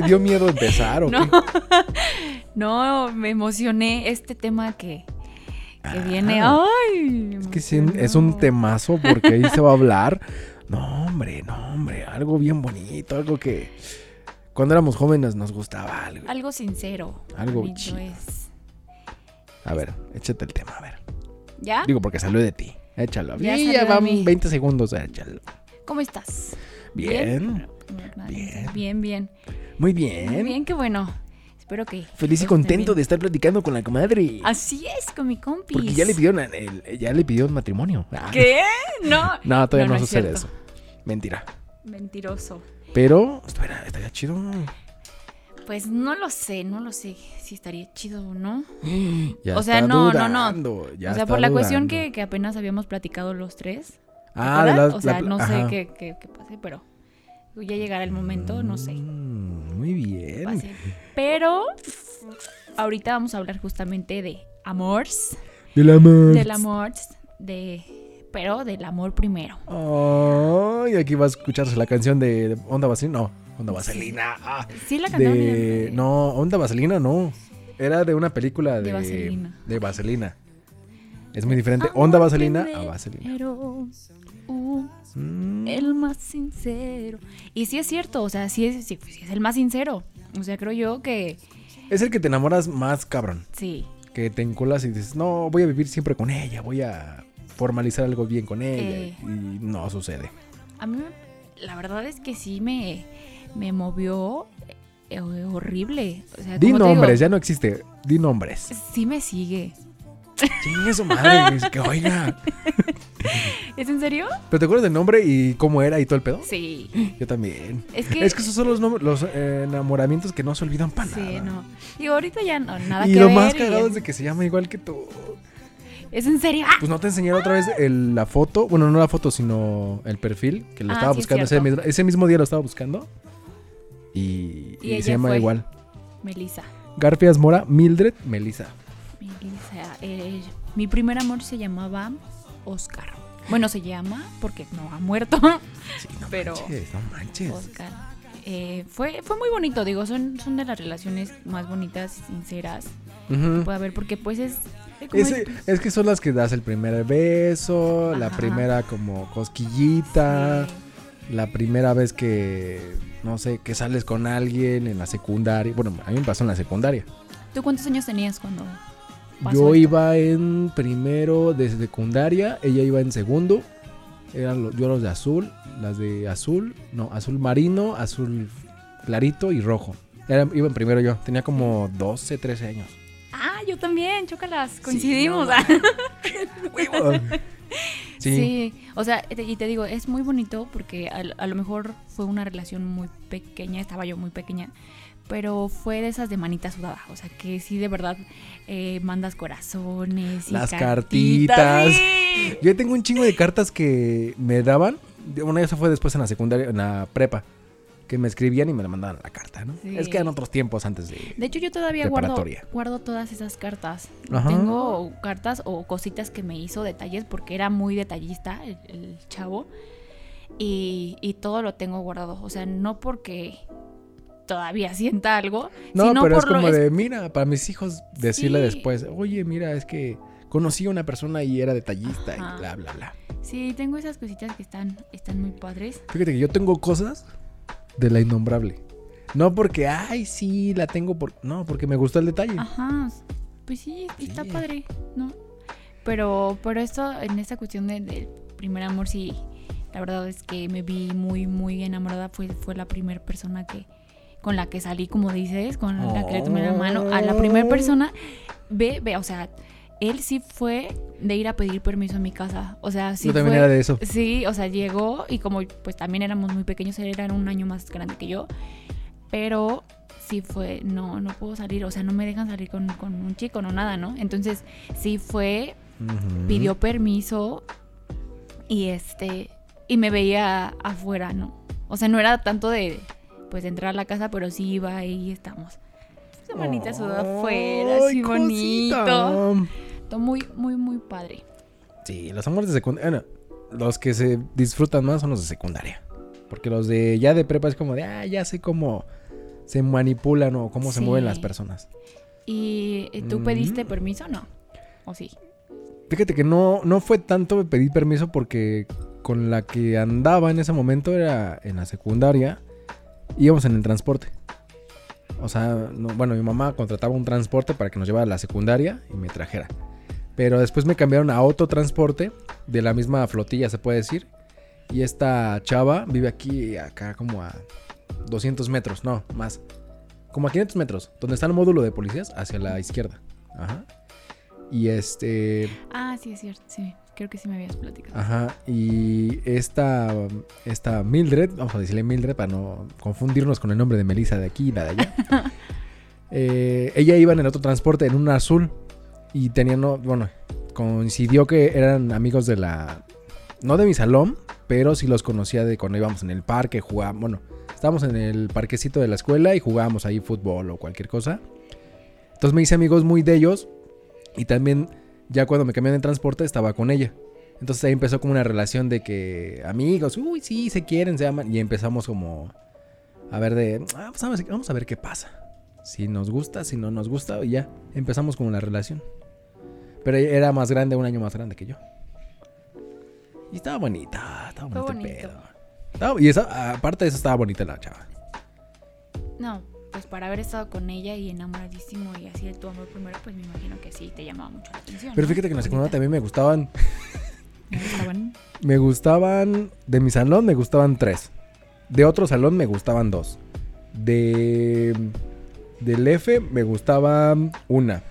¿Te dio miedo empezar o No, qué? no, me emocioné este tema que, que Ah, viene. ¡Ay! me Es que sí, es un temazo porque ahí se va a hablar. No, hombre, no, hombre. Algo bien bonito, algo que cuando éramos jóvenes nos gustaba algo. Algo sincero. Algo chido. es. A ver, échate el tema, a ver. ¿Ya? Digo, porque salió de ti. Échalo. Ya Ya, salió de van mí. 20 segundos, échalo. ¿Cómo estás? Bien. Bien, Bien. bien. Bien, Muy Muy bien. bien, qué bueno. Espero que. Feliz y contento bien. de estar platicando con la comadre. Así es, con mi compis. Porque ya le pidieron el- ya le pidió matrimonio. Ah, ¿Qué? No. No, todavía no, es sucede cierto. eso. Mentira. Mentiroso. Pero, espera, estaría chido. Pues no lo sé, no lo sé si estaría chido o no. Ya O sea, está no, no, no. ya o sea, por la cuestión que, que apenas habíamos platicado los tres. ¿te Ah, la- O sea, la- no sé qué, qué, qué pase, pero ya llegará el momento, no sé. Mm, Muy bien. pase. Pero ahorita vamos a hablar justamente de amores, Del amor. del amor, de pero del amor primero. Ay, aquí va a escucharse la canción de Onda Vaselina. No, Onda Vaselina. Ah, Sí la cantaron de... No, Onda Vaselina no. Era de una película de... De Vaselina. De Vaselina. Es muy diferente. Amor Onda Vaselina a Vaselina. Mm, el más sincero. Y sí es cierto, o sea, sí es, sí, sí es el más sincero. O sea, creo yo que Es el que te enamoras más cabrón. sí. Que te enculas y dices, no, voy a vivir siempre con ella. Voy a formalizar algo bien con ella. Eh. Y no sucede. A mí la verdad es que sí me, me movió eh, horrible. O sea, Di nombres, ya no existe. Di nombres. Sí me sigue. Chingue su madre, que oiga. ¿Es en serio? ¿Pero te acuerdas del nombre y cómo era y todo el pedo? Sí. Yo también. Es que, Es que esos son los, los eh, enamoramientos que no se olvidan para sí, nada. no. Digo, ahorita ya no, nada y que lo ver. más y- cagado es de que se llama igual que tú. ¿Es en serio? ¡Ah! Pues no te enseñé otra vez el- la foto. Bueno, no la foto, sino el perfil. Que lo Ah, estaba sí, es buscando ese mismo, ese mismo día lo estaba buscando. Y, Y y se llama igual. Melissa. Garfias Mora, Mildred, Melissa. Melissa. eh, mi primer amor se llamaba Oscar. Bueno, se llama porque no ha muerto. Sí, no Pero- manches, no manches. Oscar. Eh, fue, fue muy bonito, digo, son, son de las relaciones más bonitas y sinceras Ujú. que puede haber, porque pues es... Ese- es que son las que das el primer beso, la primera como cosquillita, Sí. la primera vez que, no sé, que sales con alguien en la secundaria. Bueno, a mí me pasó en la secundaria. ¿Tú cuántos años tenías cuando Yo esto? iba en primero de secundaria, ella iba en segundo. Eran los, yo los de azul, las de azul, no, azul marino, azul clarito y rojo. Era, iba en primero yo, tenía como 12, 13 años. Ah, yo también, chócalas, coincidimos. no ¡Huevo! Sí. Sí. o sea, te- y te digo, es muy bonito porque a, a lo mejor fue una relación muy pequeña, estaba yo muy pequeña, pero fue de esas de manita sudada, o sea, que sí de verdad eh, mandas corazones y Las cartitas. sí. Yo tengo un chingo de cartas que me daban. Bueno, eso fue después en la secundaria, en la prepa. Que me escribían y me la mandaban a la carta, ¿no? Sí. Es que eran otros tiempos antes de. De hecho, yo todavía guardo, guardo todas esas cartas. Ajá. Tengo cartas o cositas que me hizo detalles porque era muy detallista el, el chavo. Y, y todo lo tengo guardado. O sea, no porque todavía sienta algo. No, sino pero es lo- como de, mira, para mis hijos decirle Sí. después, oye, mira, es que conocí a una persona y era detallista Ajá. y bla, bla, bla. Sí, tengo esas cositas que están, están muy padres. Fíjate que yo tengo cosas de la innombrable. No porque, ay, sí, la tengo por. No, porque me gustó el detalle. Ajá. Pues sí, está Sí. padre, ¿no? Pero, pero esto, en esta cuestión de- del primer amor, sí, la verdad es que me vi muy, muy enamorada. Fue, fue la primera persona que con la que salí, como dices, con la que le tomé la mano. A la primera persona, ve, ve, o sea, él sí fue de ir a pedir permiso en mi casa. O sea, sí yo también fue- era de eso. Sí, o sea, llegó y como pues también éramos muy pequeños, él era un año más grande que yo, pero sí fue, no, no puedo salir, o sea, no me dejan salir con, con un chico, no nada, ¿no? Entonces sí fue, pidió permiso y este, y me veía afuera, ¿no? O sea, no era tanto de, pues, entrar a la casa, pero sí iba y estamos. Esa manita sudada afuera, así bonito. Todo muy, muy, muy padre. Sí, los amores de secundaria. Bueno, los que se disfrutan más son los de secundaria. Porque los de ya de prepa es como de, ah, ya sé cómo se manipulan o cómo se mueven las personas. ¿Y tú Mm. pediste permiso o no? ¿O sí? Fíjate que no, no fue tanto pedir permiso porque con la que andaba en ese momento era en la secundaria, íbamos en el transporte. O sea, no- bueno, mi mamá contrataba un transporte para que nos llevara a la secundaria y me trajera. Pero después me cambiaron a otro transporte de la misma flotilla, se puede decir. Y esta chava vive aquí, acá como a 200 metros, no, más. Como a 500 metros, donde está el módulo de policías, hacia la izquierda. Ajá. Y este... Ah, sí, es cierto, sí. Creo que sí me habías platicado. Ajá, y esta, esta Mildred, vamos a decirle Mildred para no confundirnos con el nombre de Melissa de aquí y la de allá. Eh, ella iba en el otro transporte, en un azul, y tenían, no- bueno, coincidió que eran amigos de la, no de mi salón, pero sí los conocía de cuando íbamos en el parque, jugábamos, bueno, estábamos en el parquecito de la escuela y jugábamos ahí fútbol o cualquier cosa. Entonces me hice amigos muy de ellos, y también ya cuando me cambiaron de transporte estaba con ella. Entonces ahí empezó como una relación de que amigos, uy, sí, se quieren, se aman. Y empezamos como a ver de, ah, pues vamos, a- vamos a ver qué pasa. Si nos gusta, si no nos gusta, y ya empezamos como la relación. Pero era más grande, un año más grande que yo. Y estaba bonita, estaba bonito el bonito. pedo. Estaba- y esa, aparte de eso estaba bonita la chava. No, pues para haber estado con ella y enamoradísimo y así de tu amor primero, pues me imagino que sí te llamaba mucho la atención. Pero ¿no? fíjate que en la secundaria también me gustaban, Me gustaban. me gustaban, de mi salón me gustaban tres. De otro salón me gustaban dos. De del F me gustaba una.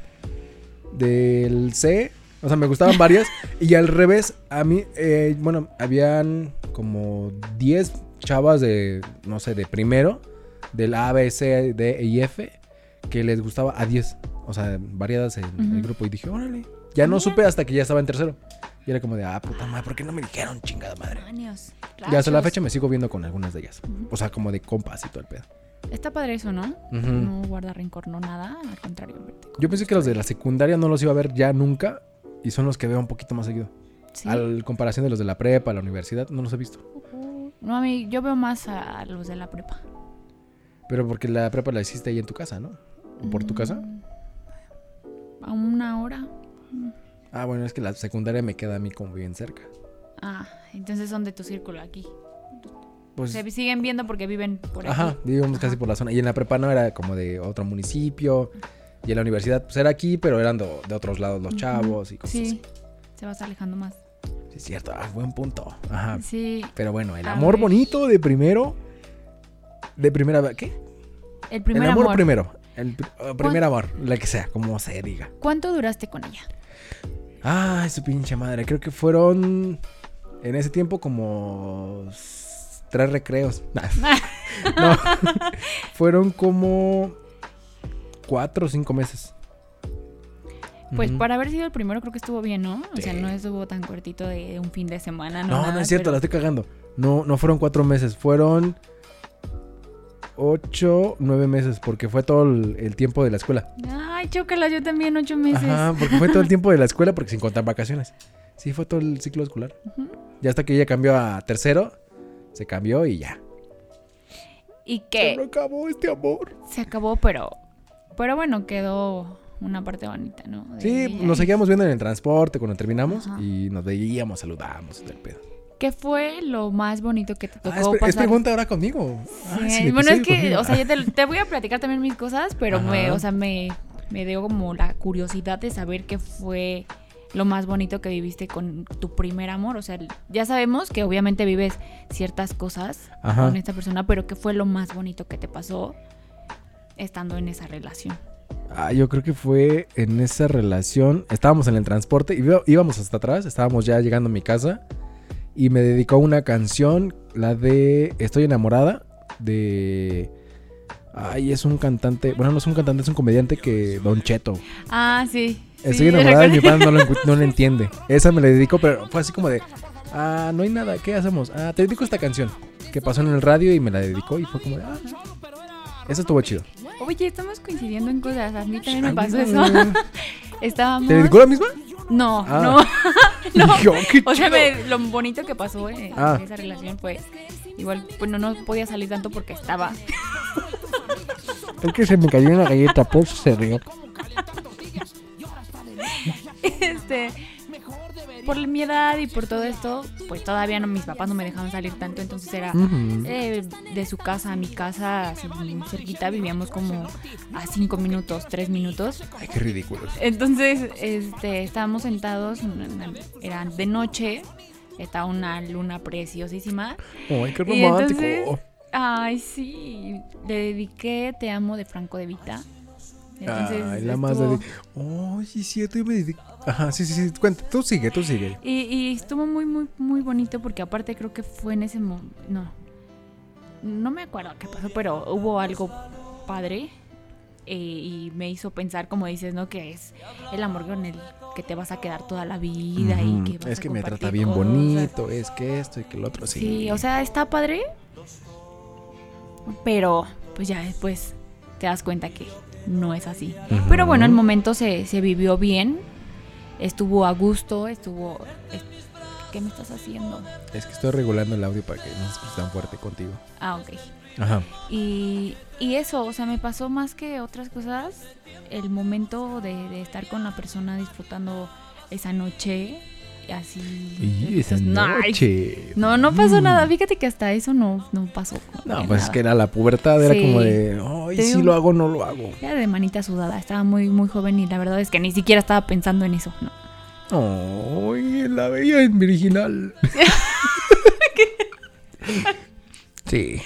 Del C, o sea, me gustaban varias. y al revés, a mí, eh, bueno, habían como 10 chavas de, no sé, de primero, del A, B, C, D y F, que les gustaba a 10. O sea, variadas en el grupo. Y dije, órale. Ya no supe hasta que ya estaba en tercero. Y era como de, ah, puta madre, ¿por qué no me dijeron chingada madre? Demonios, Y hasta la fecha me sigo viendo con algunas de ellas. O sea, como de compas y todo el pedo. Está padre eso, ¿no? No guarda rencor, no nada, al contrario. Yo pensé que los de la secundaria no los iba a ver ya nunca. Y son los que veo un poquito más seguido. Sí. Al comparación de los de la prepa, la universidad, no los he visto. Uh, No, a mí, yo veo más a los de la prepa. Pero porque la prepa la hiciste ahí en tu casa, ¿no? ¿O por tu casa? Mm, A una hora. Ah, bueno, es que la secundaria me queda a mí como bien cerca. Ah, entonces son de tu círculo aquí. Pues, Se siguen viendo porque viven por aquí. ajá, vivimos casi por la zona. Y en la prepa no era como de otro municipio. Y en la universidad, pues era aquí, pero eran de, de otros lados los chavos y cosas Sí, así. se vas alejando más. Sí, es cierto. Ah, buen punto. Ajá. Sí, Pero bueno, el A amor ver. bonito de primero. De primera vez. ¿Qué? el primer el amor, amor. primero. El pr- uh, primer amor, la que sea, como se diga. ¿Cuánto duraste con ella? Ay, su pinche madre. Creo que fueron en ese tiempo como tres recreos. no, fueron como cuatro o cinco meses. Pues para haber sido el primero creo que estuvo bien, ¿no? O sea, no estuvo tan cortito de, de un fin de semana, ¿no? No, no es cierto, pero- la estoy cagando. No, no fueron cuatro meses, fueron ocho, nueve meses, porque fue todo el, el tiempo de la escuela. Ay, chócala, yo también ocho meses. Ajá, porque fue todo el tiempo de la escuela, porque sin contar vacaciones. Sí, fue todo el ciclo escolar. Ya hasta que ella cambió a tercero, se cambió y ya. Y Se que acabó este amor. se acabó, pero pero bueno, quedó una parte bonita, ¿no? De Sí, nos seguíamos viendo en el transporte cuando terminamos Ajá. y nos veíamos, saludábamos y todo el pedo. ¿Qué fue lo más bonito que te tocó Ah, es, pre- es pasar? pregunta ahora conmigo. Ah, Sí, bueno, es que, conmigo. o sea, yo te, te voy a platicar también mis cosas, pero me, o sea, me, me dio como la curiosidad de saber qué fue lo más bonito que viviste con tu primer amor. O sea, ya sabemos que obviamente vives ciertas cosas Ajá. con esta persona, pero qué fue lo más bonito que te pasó estando en esa relación. Ah, yo creo que fue en esa relación. Estábamos en el transporte y íbamos hasta atrás. Estábamos ya llegando a mi casa. Y me dedicó una canción, la de Estoy enamorada. De. Ay, es un cantante. Bueno, no es un cantante, es un comediante que. Don Cheto. Ah, sí. Estoy sí, enamorada y mi padre no lo, no lo entiende. Esa me la dedicó, pero fue así como de. Ah, no hay nada, ¿qué hacemos? Ah, te dedico esta canción. Que pasó en el radio y me la dedicó y fue como de. Ah, eso estuvo chido. Oye, estamos coincidiendo en cosas. A mí también me pasó eso. Estábamos. ¿Te dedicó la misma? No, Ah. no. no. "Oh, qué O sea, chido". me- lo bonito que pasó en, en Ah. esa relación fue igual, pues no, no podía salir tanto porque estaba Es que se me cayó una galleta, por eso se rió. este, por mi edad y por todo esto, pues todavía no, mis papás no me dejaban salir tanto, entonces era eh, de su casa a mi casa, así, cerquita, vivíamos como a cinco minutos, tres minutos. Ay, qué ridículos. Entonces, este, estábamos sentados, era de noche, estaba una luna preciosísima. Ay, qué Y romántico. entonces- Ay, sí, le dediqué Te amo de Franco de Vita. Entonces, Ay, la más de. Ay, sí, cierto. Yo me dedico. Ajá, sí, sí, sí. Cuenta, tú sigue, tú sigue. Y, y estuvo muy, muy, muy bonito porque aparte creo que fue en ese momento... No, no me acuerdo qué pasó, pero hubo algo padre eh, y me hizo pensar, como dices, ¿no? Que es el amor con el que te vas a quedar toda la vida y que vas Es a que me trata bien cosas. bonito, es que esto y que lo otro, sí. Sí, o sea, está padre. Pero pues ya después te das cuenta que no es así. Pero bueno, el momento se, se vivió bien. Estuvo a gusto, estuvo... es- ¿Qué me estás haciendo? Es que estoy regulando el audio para que no se tan fuerte contigo. Ah, ok. Ajá. Y, y eso, o sea, me pasó más que otras cosas el momento de, de estar con la persona disfrutando esa noche, así. Y esa noche. No, no pasó Mm. nada. Fíjate que hasta eso no, no pasó. No, pues es que era la pubertad, era Sí. como de, ay, sí digo- lo hago, no lo hago. Era de manita sudada, estaba muy, muy joven y la verdad es que ni siquiera estaba pensando en eso. ¿no? Ay, la veía en virginal. sí.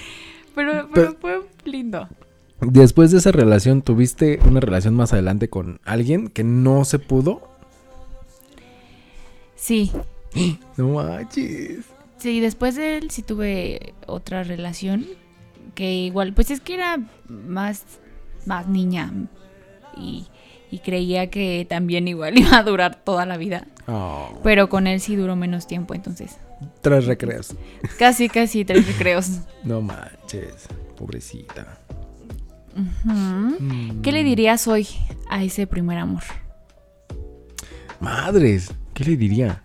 Pero, Pero- pero fue lindo. Después de esa relación, ¿tuviste una relación más adelante con alguien que no se pudo? Sí, No manches. sí, después de él sí tuve otra relación que igual, pues es que era más, más niña y, y creía que también igual iba a durar toda la vida. Oh, Pero con él sí duró menos tiempo, entonces tres recreos. casi, casi tres recreos. No manches, pobrecita. Mm. ¿Qué le dirías hoy a ese primer amor? Madres, ¿qué le diría?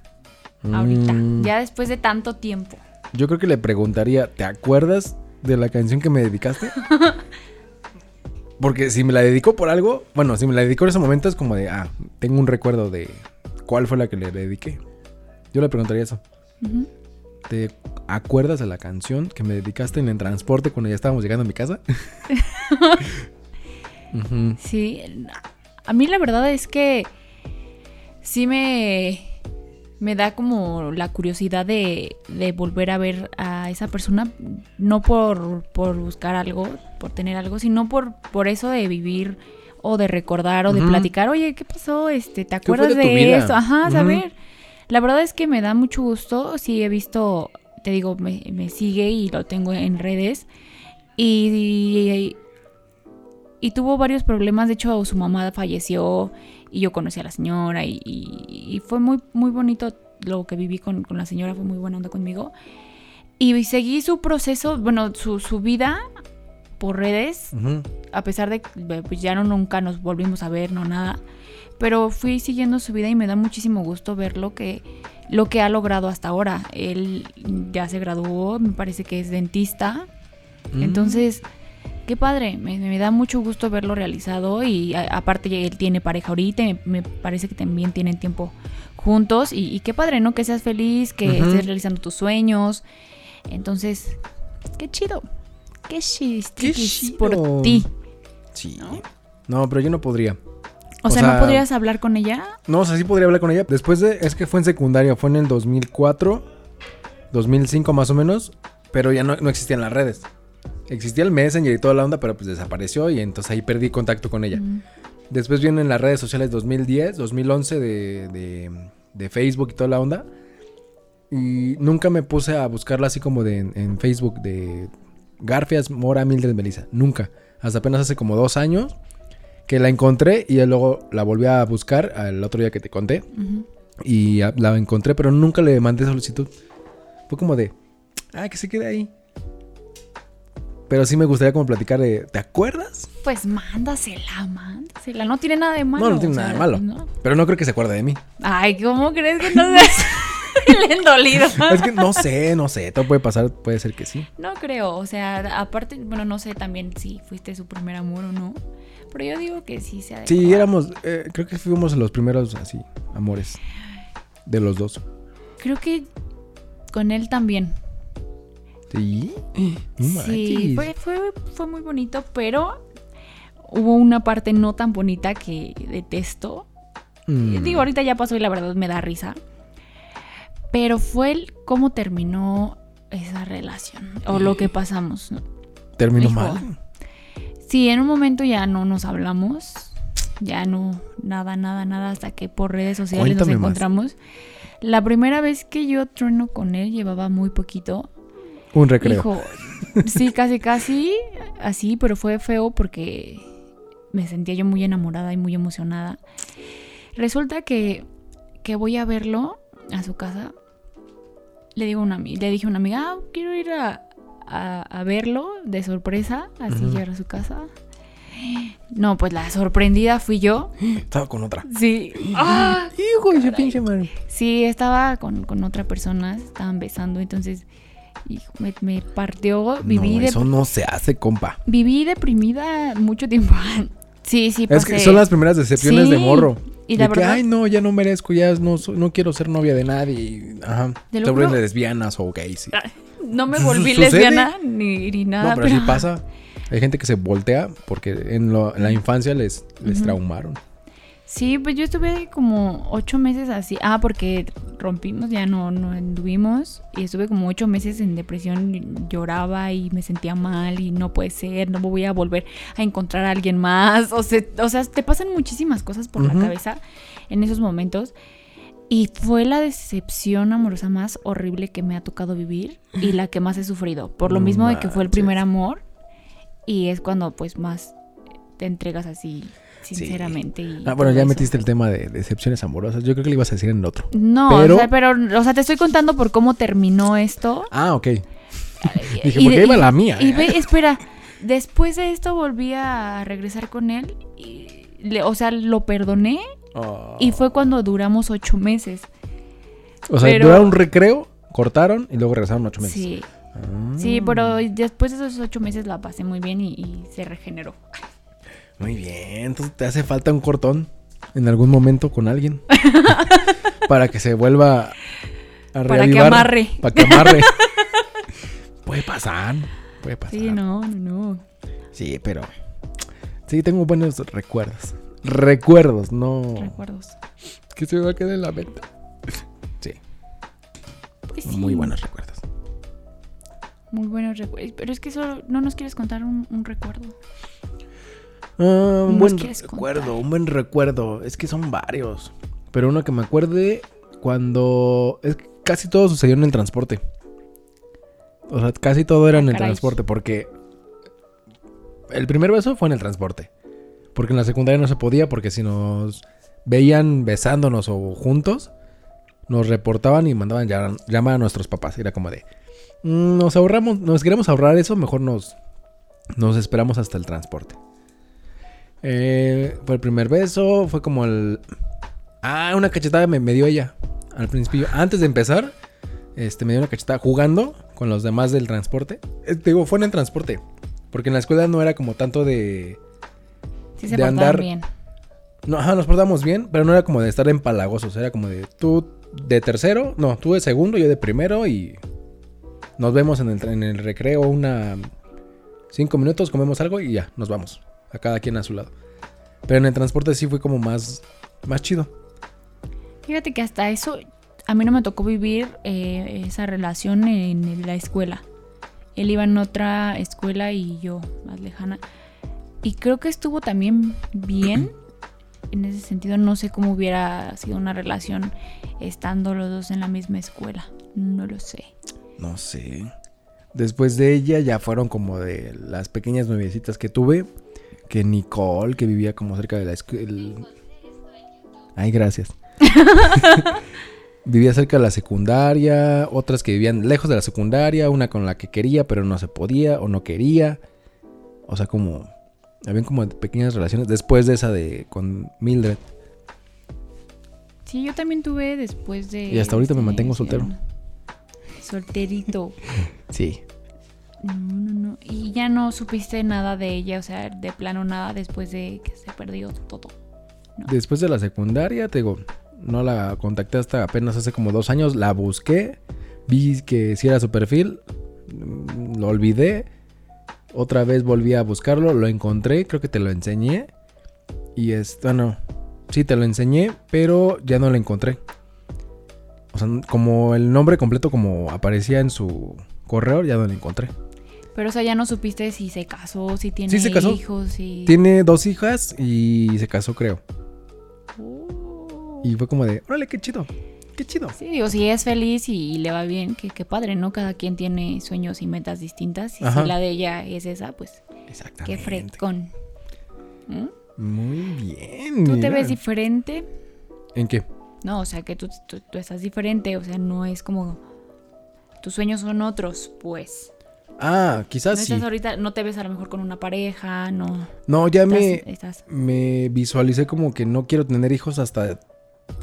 Ahorita, Mm, ya después de tanto tiempo. Yo creo que le preguntaría, ¿te acuerdas de la canción que me dedicaste? Porque si me la dedicó por algo, bueno, si me la dedicó en ese momento es como de, ah, tengo un recuerdo de cuál fue la que le dediqué. Yo le preguntaría eso. ¿Te acuerdas de la canción que me dedicaste en el transporte cuando ya estábamos llegando a mi casa? Sí, a mí la verdad es que sí me, me da como la curiosidad de, de volver a ver a esa persona, no por, por buscar algo, por tener algo, sino por, por eso de vivir o de recordar o de platicar, oye, ¿qué pasó? Este, ¿Te acuerdas de de, esto? Ajá, saber. La verdad es que me da mucho gusto, sí he visto, te digo, me, me sigue y lo tengo en redes. Y, y tuvo varios problemas. De hecho, su mamá falleció y yo conocí a la señora y, y- y fue muy, muy bonito lo que viví con, con la señora, fue muy buena onda conmigo. Y seguí su proceso, bueno, su, su vida por redes, a pesar de que pues, ya no nunca nos volvimos a ver, no nada. Pero fui siguiendo su vida y me da muchísimo gusto ver lo que, lo que ha logrado hasta ahora. Él ya se graduó, me parece que es dentista. Mm. Entonces, qué padre, me, me da mucho gusto verlo realizado y a- aparte él tiene pareja ahorita, y me, me parece que también tienen tiempo juntos y, y qué padre, ¿no? Que seas feliz, que estés realizando tus sueños. Entonces, qué chido, qué chistiquis chido. por ti. Sí. ¿No? No, pero yo no podría. O, O sea, sea- ¿no podrías hablar con ella? No, o sea, sí podría hablar con ella. Después de, es que fue en secundaria, fue en el 2004, 2005 más o menos, pero ya no, no existían las redes. Existía el Messenger y toda la onda, pero pues desapareció y entonces ahí perdí contacto con ella. Mm. Después vienen las redes sociales 2010, 2011 de, de, de Facebook y toda la onda. Y nunca me puse a buscarla así como de, en Facebook de Garfias Mora Mildred Melissa. Nunca. Hasta apenas hace como dos años que la encontré y luego la volví a buscar al otro día que te conté. Y la encontré, pero nunca le mandé solicitud. Fue como de, ah, que se quede ahí. Pero sí me gustaría como platicar de, ¿te acuerdas? Pues mándasela, mándasela. No tiene nada de malo. no, no tiene nada de malo. ¿no? Pero no creo que se acuerde de mí. Ay, ¿cómo crees que no seas? Le dolido. Es que no sé, no sé, todo puede pasar, puede ser que sí. No creo, o sea, aparte, bueno, no sé también si fuiste su primer amor o no. Pero yo digo que sí se. Sí, éramos, eh, creo que fuimos los primeros así, amores. De los dos. Creo que con él también. Sí. No Sí, fue, fue, fue muy bonito, pero hubo una parte no tan bonita que detesto. Mm. Digo, ahorita ya pasó y la verdad me da risa. Pero fue el cómo terminó esa relación o lo que pasamos. Terminó Hijo. mal. Sí, en un momento ya no nos hablamos. Ya no, nada, nada, nada, hasta que por redes sociales Cuéntame nos más. encontramos. La primera vez que yo trueno con él llevaba muy poquito. Un recreo. Hijo, sí, casi, casi, así, pero fue feo porque me sentía yo muy enamorada y muy emocionada. Resulta que, que voy a verlo a su casa. Le, digo a una, le dije a una amiga, ah, quiero ir a, a- a verlo de sorpresa, así Ujú. llegar a su casa. No, pues la sorprendida fui yo. Estaba con otra. Sí. ¡Ah! Hijo de pinche madre. Sí, estaba con, con otra persona, estaban besando, entonces hijo, me, me partió, viví, no, de- eso no se hace, compa. viví deprimida mucho tiempo. Sí, sí, Es pasé. que son las primeras decepciones de Sí, morro. Y de la que, verdad, ay, no, ya no merezco, ya no, no quiero ser novia de nadie. y- Ajá. Te lo Te vuelven lesbianas o gays. y- no me volví ¿Sucede? lesbiana ni, ni nada. no, pero, sí pasa. Hay gente que se voltea porque en, lo- en la infancia les, les Ujú. traumaron. Sí, pues yo estuve como ocho meses así. Ah, porque rompimos, ya no, no anduvimos. Y estuve como ocho meses en depresión. Lloraba y me sentía mal y no puede ser, no voy a volver a encontrar a alguien más. O sea, o sea te pasan muchísimas cosas por la cabeza en esos momentos. Y fue la decepción amorosa más horrible que me ha tocado vivir y la que más he sufrido. Por lo mismo de que fue el primer amor. Y es cuando pues más te entregas así sinceramente. y Ah, bueno, ya eso. metiste el tema de decepciones amorosas. Yo creo que le ibas a decir en el otro. No, Pero- o sea, pero, o sea, te estoy contando por cómo terminó esto. Ah, ok. Dije, Y porque iba la mía. Y ve, espera, después de esto volví a regresar con él. Y le- o sea, lo perdoné Oh. y fue cuando duramos ocho meses. O sea, pero- duraron un recreo, cortaron y luego regresaron ocho meses. Sí, Ah. sí, pero después de esos ocho meses la pasé muy bien y, y se regeneró. Muy bien, entonces te hace falta un cortón en algún momento con alguien. para que se vuelva a Para que reavivar. amarre. Para que amarre. puede pasar, puede pasar. Sí, no, no, no. Sí, pero... Sí, tengo buenos recuerdos. Recuerdos, no... Recuerdos. Que se me va a quedar en la mente. Sí, Pues sí, muy buenos recuerdos. Muy buenos recuerdos. Pero es que solo no nos quieres contar un, un recuerdo. Ah, un ¿Nos buen recuerdo, contar? un buen recuerdo. Es que son varios. Pero uno que me acuerde cuando... Es que casi todo sucedió en el transporte. O sea, casi todo era Ah, en el caray. transporte porque... El primer beso fue en el transporte. Porque en la secundaria no se podía porque si nos veían besándonos o juntos, nos reportaban y mandaban llam- llamar a nuestros papás. Era como de... "Mm, Nos ahorramos, nos queremos ahorrar eso, mejor nos, nos esperamos hasta el transporte. Eh, fue el primer beso, fue como el... Ah, una cachetada me, me dio ella al principio. Antes de empezar, este, me dio una cachetada jugando con los demás del transporte. Eh, te digo, fue en el transporte. Porque en la escuela no era como tanto de... Sí se De andar- bien. No, ajá, nos portamos bien, pero no era como de estar empalagosos. Era como de tú de tercero, no, tú de segundo, yo de primero y nos vemos en el, en el recreo una... Cinco minutos, comemos algo y ya, nos vamos. A cada quien a su lado. Pero en el transporte sí fue como más, más chido. Fíjate que hasta eso a mí no me tocó vivir eh, esa relación en la escuela. Él iba en otra escuela y yo más lejana. Y creo que estuvo también bien. En ese sentido, no sé cómo hubiera sido una relación estando los dos en la misma escuela. No lo sé. No sé. Después de ella ya fueron como de las pequeñas nuevecitas que tuve. Que Nicole, que vivía como cerca de la escuela. Ay, gracias. vivía cerca de la secundaria. Otras que vivían lejos de la secundaria. Una con la que quería, pero no se podía o no quería. O sea, como... Habían como pequeñas relaciones después de esa de con Mildred. Sí, yo también tuve después de. Y hasta ahorita me este, mantengo soltero. Solterito. Sí. No, no, no. Y ya no supiste nada de ella, o sea, de plano nada después de que se perdió todo. Después de la secundaria, te digo, no la contacté hasta apenas hace como dos años. La busqué, vi que sí era su perfil, mm, lo olvidé. Otra vez volví a buscarlo, lo encontré, creo que te lo enseñé. Y es, bueno, sí te lo enseñé, pero ya no lo encontré. O sea, como el nombre completo como aparecía en su correo, ya no lo encontré. Pero, o sea, ya no supiste si se casó, si tiene Sí, se casó. hijos, si. Tiene dos hijas y se casó, creo. Oh. Y fue como de, órale, qué chido, qué chido. Sí, digo, si es feliz y le va bien, que, que padre, ¿no? Cada quien tiene sueños y metas distintas. Y Ajá. si la de ella es esa, pues Exactamente. qué frescón. ¿Mm? Muy bien. ¿Tú te ves diferente? ¿En qué? No, o sea, que tú, tú, tú estás diferente, o sea, no es como... Tus sueños son otros, pues. Ah, No quizás sí. estás ahorita, no te ves a lo mejor con una pareja, no. No, ya Estás, me, estás- me visualicé como que no quiero tener hijos hasta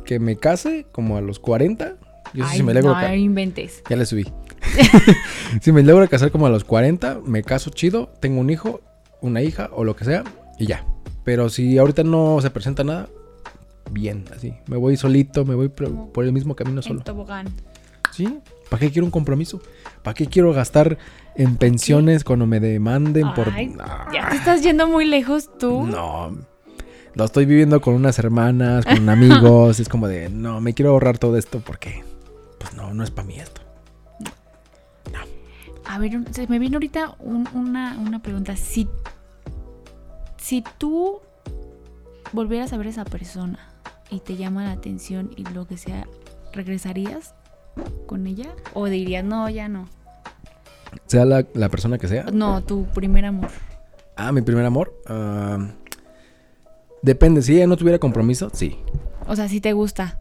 que me case, como a los 40. Yo sé Ay, si me logro no inventes. Ya le subí. si me logro casar como a los 40, me caso chido, tengo un hijo, una hija o lo que sea, y ya. Pero si ahorita no se presenta nada, bien, así. Me voy solito, me voy por, por el mismo camino solo. tobogán. ¿Sí? ¿Para qué quiero un compromiso? ¿Para qué quiero gastar en pensiones cuando me demanden por... Ay, No. Ya te estás yendo muy lejos tú. No. Lo estoy viviendo con unas hermanas, con amigos. es como de, no, me quiero ahorrar todo esto porque, pues no, no es para mí esto. A ver, se me vino ahorita un- una, una pregunta. Si, si tú volvieras a ver a esa persona y te llama la atención y lo que sea, ¿regresarías con ella? ¿O dirías, no, ya no? Sea la, la persona que sea. No, tu primer amor. Ah, mi primer amor. ah, depende, si ella no tuviera compromiso, sí. O sea, si te gusta.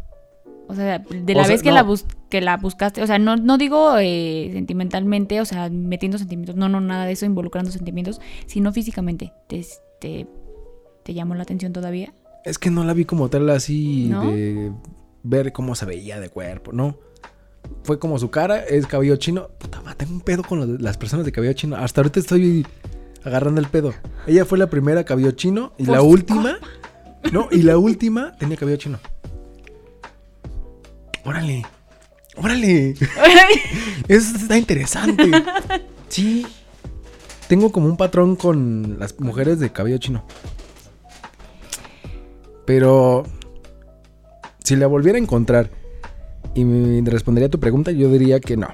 O sea, de O la sea, vez que, no. la bus- que la buscaste, o sea, no, no digo eh, sentimentalmente, o sea, metiendo sentimientos, no, no, nada de eso, involucrando sentimientos, sino físicamente. ¿Te, te, te llamó la atención todavía? Es que no la vi como tal así ¿No? de ver cómo se veía de cuerpo, ¿no? Fue como su cara, es cabello chino. Puta madre, tengo un pedo con los- las personas de cabello chino. Hasta ahorita estoy agarrando el pedo. Ella fue la primera cabello chino y la última. No, y la última tenía cabello chino. Órale. Órale. Eso está interesante. Sí. Tengo como un patrón con las mujeres de cabello chino. Pero si la volviera a encontrar y me respondería a tu pregunta, yo diría que no.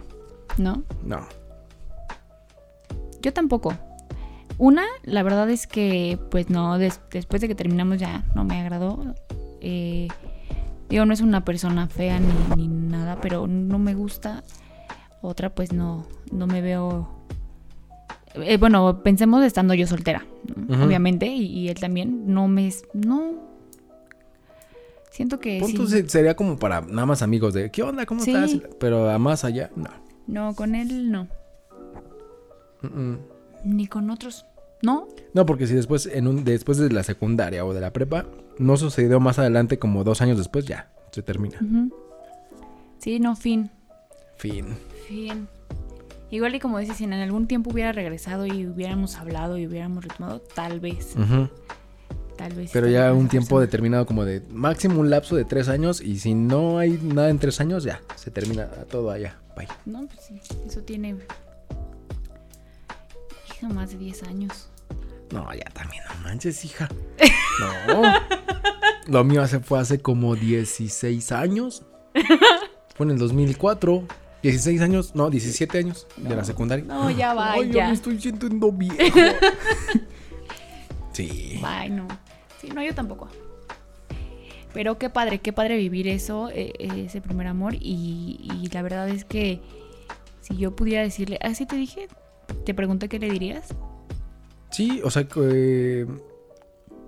¿No? No. Yo tampoco. Una, la verdad es que, pues no, des- después de que terminamos ya no me agradó. Eh, digo, no es una persona fea ni, ni nada, pero no me gusta. Otra, pues no, no me veo. Eh, bueno, pensemos estando yo soltera, obviamente, y, y él también. No me. No. Siento que Punto sí. se- sería como para nada más amigos de ¿qué onda? ¿Cómo Sí. estás? Pero a más allá, no. No, con él no. Mm, mm. Ni con otros. ¿No? No, porque si después, en un, después de la secundaria o de la prepa, no sucedió más adelante como dos años después, ya, se termina. Sí, no, fin. Fin. Fin. Igual y como dices, si en algún tiempo hubiera regresado y hubiéramos hablado y hubiéramos retomado, tal vez, Ujú. Tal vez. Pero ya un tiempo persona. determinado como de máximo un lapso de tres años y si no hay nada en tres años, ya, se termina todo allá. Bye. No, pues sí, eso tiene... Hija, más de 10 años. No, ya también, no manches, hija. No. Lo mío hace, fue hace como 16 años. Fue en el 2004. 16 años, no, 17 años de la secundaria. No, ya va, Ay, ya. me estoy sintiendo viejo. sí. Bye, no. Sí, no, yo tampoco. Pero qué padre, qué padre vivir eso, eh, eh, ese primer amor. Y, y la verdad es que si yo pudiera decirle, así te dije, te pregunté qué le dirías. Sí, o sea, eh,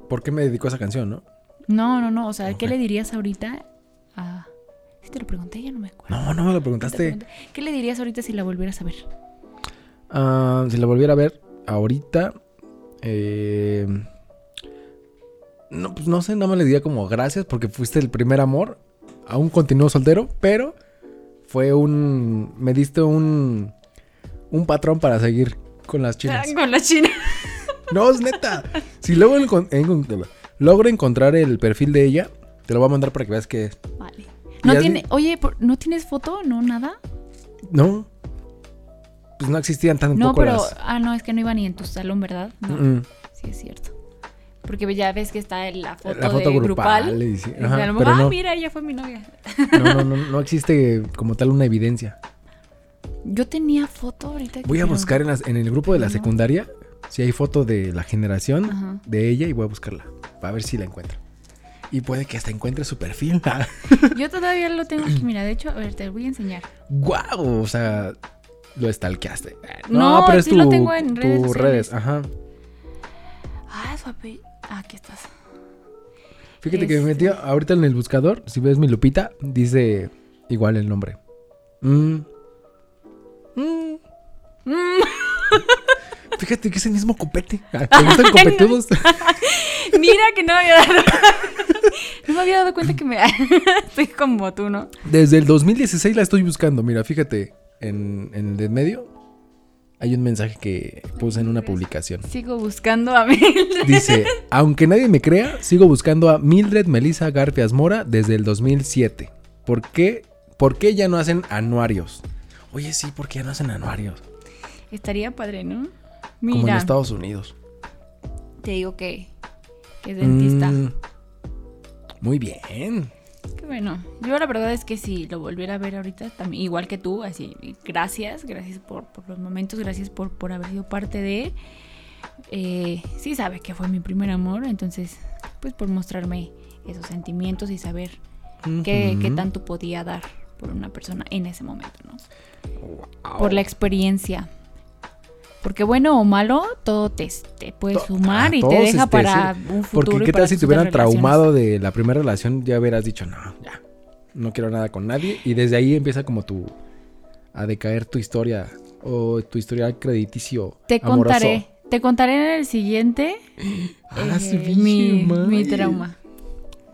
¿por qué me dedicó a esa canción, no? No, no, no. O sea. ¿qué le dirías ahorita a... Si te lo pregunté, ya no me acuerdo. No, no me lo Te preguntaste. ¿Qué le dirías ahorita si la volvieras a ver? Ah, si la volviera a ver ahorita, eh, no, pues no sé, nada más le diría como gracias porque fuiste el primer amor aún continúo soltero, pero fue un. Me diste un. Un patrón para seguir con las chinas. Con la china. No, es neta. Si luego en- logro encontrar el perfil de ella, te lo voy a mandar para que veas que es. Vale. No tiene, oye, ¿no tienes foto? ¿No, nada? No. Pues no existían tampoco No, pero, las. ah, no, es que no iba ni en tu salón, ¿verdad? No, Mm, sí es cierto. Porque ya ves que está en la foto, La foto de grupal. grupal. y sí, Y ajá, a lo mejor, pero ah, no, mira, ella fue mi novia. no, no, no, no existe como tal una evidencia. Yo tenía foto ahorita. que Voy a buscar en, las- en el grupo de la No. secundaria si hay foto de la generación Ajá. de ella y voy a buscarla. Para ver si la encuentro. Y puede que hasta encuentre su perfil. Yo todavía lo tengo aquí, mira, de hecho, a ver, te voy a enseñar. ¡Guau! O sea, lo stalkeaste. No, pero es sí tu, lo tengo en tu redes sociales. redes. Ajá. Ah, su apellido. Ah, aquí estás. Fíjate que me metí Este. ahorita en el buscador. Si ves mi lupita, dice igual el nombre. Mm. Mm. Mm, Fíjate que es el mismo copete. Ah, ¿Te gustan copetudos? mira que no me había dado. no me había dado cuenta que me. Estoy como tú, ¿no? Desde el 2016 la estoy buscando. Mira, fíjate, en, en el de en medio hay un mensaje que puse en una publicación. Sigo buscando a mí. Dice, aunque nadie me crea, sigo buscando a Mildred Melissa Garfias Mora desde el 2007. ¿Por qué, ¿Por qué ya no hacen anuarios? Oye, sí, ¿por qué ya no hacen anuarios? Estaría padre, ¿no? Como en Mira, Estados Unidos. te digo que, que es dentista. Mm, muy bien. Qué bueno. Yo la verdad es que si lo volviera a ver ahorita, también, igual que tú, así, gracias, gracias por, por los momentos, gracias por, por haber sido parte de... Eh, sí sabe que fue mi primer amor, entonces, pues por mostrarme esos sentimientos y saber qué, qué tanto podía dar por una persona en ese momento, ¿no? Wow. Por la experiencia. Porque bueno o malo, todo te, te puede sumar y te deja este, para un futuro. Porque qué tal si te hubieran traumado de la primera relación, ya hubieras dicho, no, ya, no quiero nada con nadie. Y desde ahí empieza como tu, a decaer tu historia o tu historial crediticio Te amoroso. contaré. Te contaré en el siguiente Ah, eh, pinche mi, mi trauma.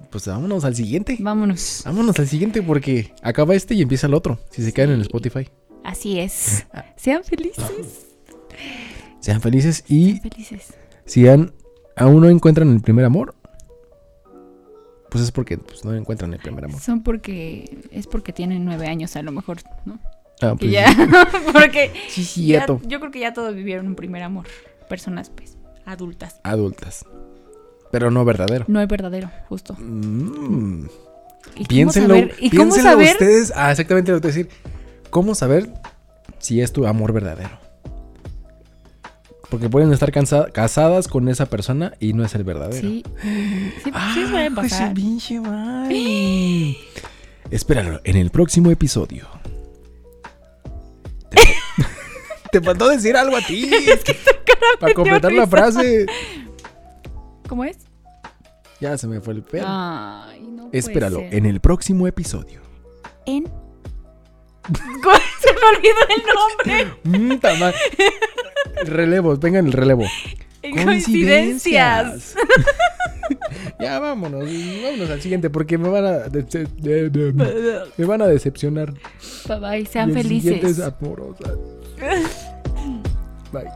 Pues vámonos al siguiente. Vámonos. Vámonos al siguiente porque acaba este y empieza el otro. Si se quedan en Spotify. Así es. Sean felices. Sean felices y Felices. si han, aún no encuentran el primer amor, pues es porque pues, no encuentran el primer amor. Son porque. Es porque tienen nueve años, a lo mejor, ¿no? Ah, pues, ya. porque. Sí, sí, ya- cierto. yo creo que ya todos vivieron un primer amor. Personas, pues, adultas. Adultas. Pero no verdadero. No es verdadero, justo. Mm. ¿Y cómo Piénsenlo, saber? ¿Y cómo piénsenlo saber? ustedes. Ah, exactamente lo que te voy a decir. ¿Cómo saber si es tu amor verdadero? Porque pueden estar cansa- casadas con esa persona y no es el verdadero. Sí. Sí, sí Ah, suele hijo de su pasar. pinche madre. Espéralo en el próximo episodio. Te, te faltó decir algo a ti. Para completar la frase. ¿Cómo es? Ya se me fue el pelo. Ay, no puede Espéralo ser. en el próximo episodio. En. Se me olvidó el nombre. Mm, Relevos, vengan el relevo. En coincidencias. ya vámonos, vámonos al siguiente porque me van a me van decepcionar. Bye bye, sean Y el siguiente es felices. amorosa. Bye.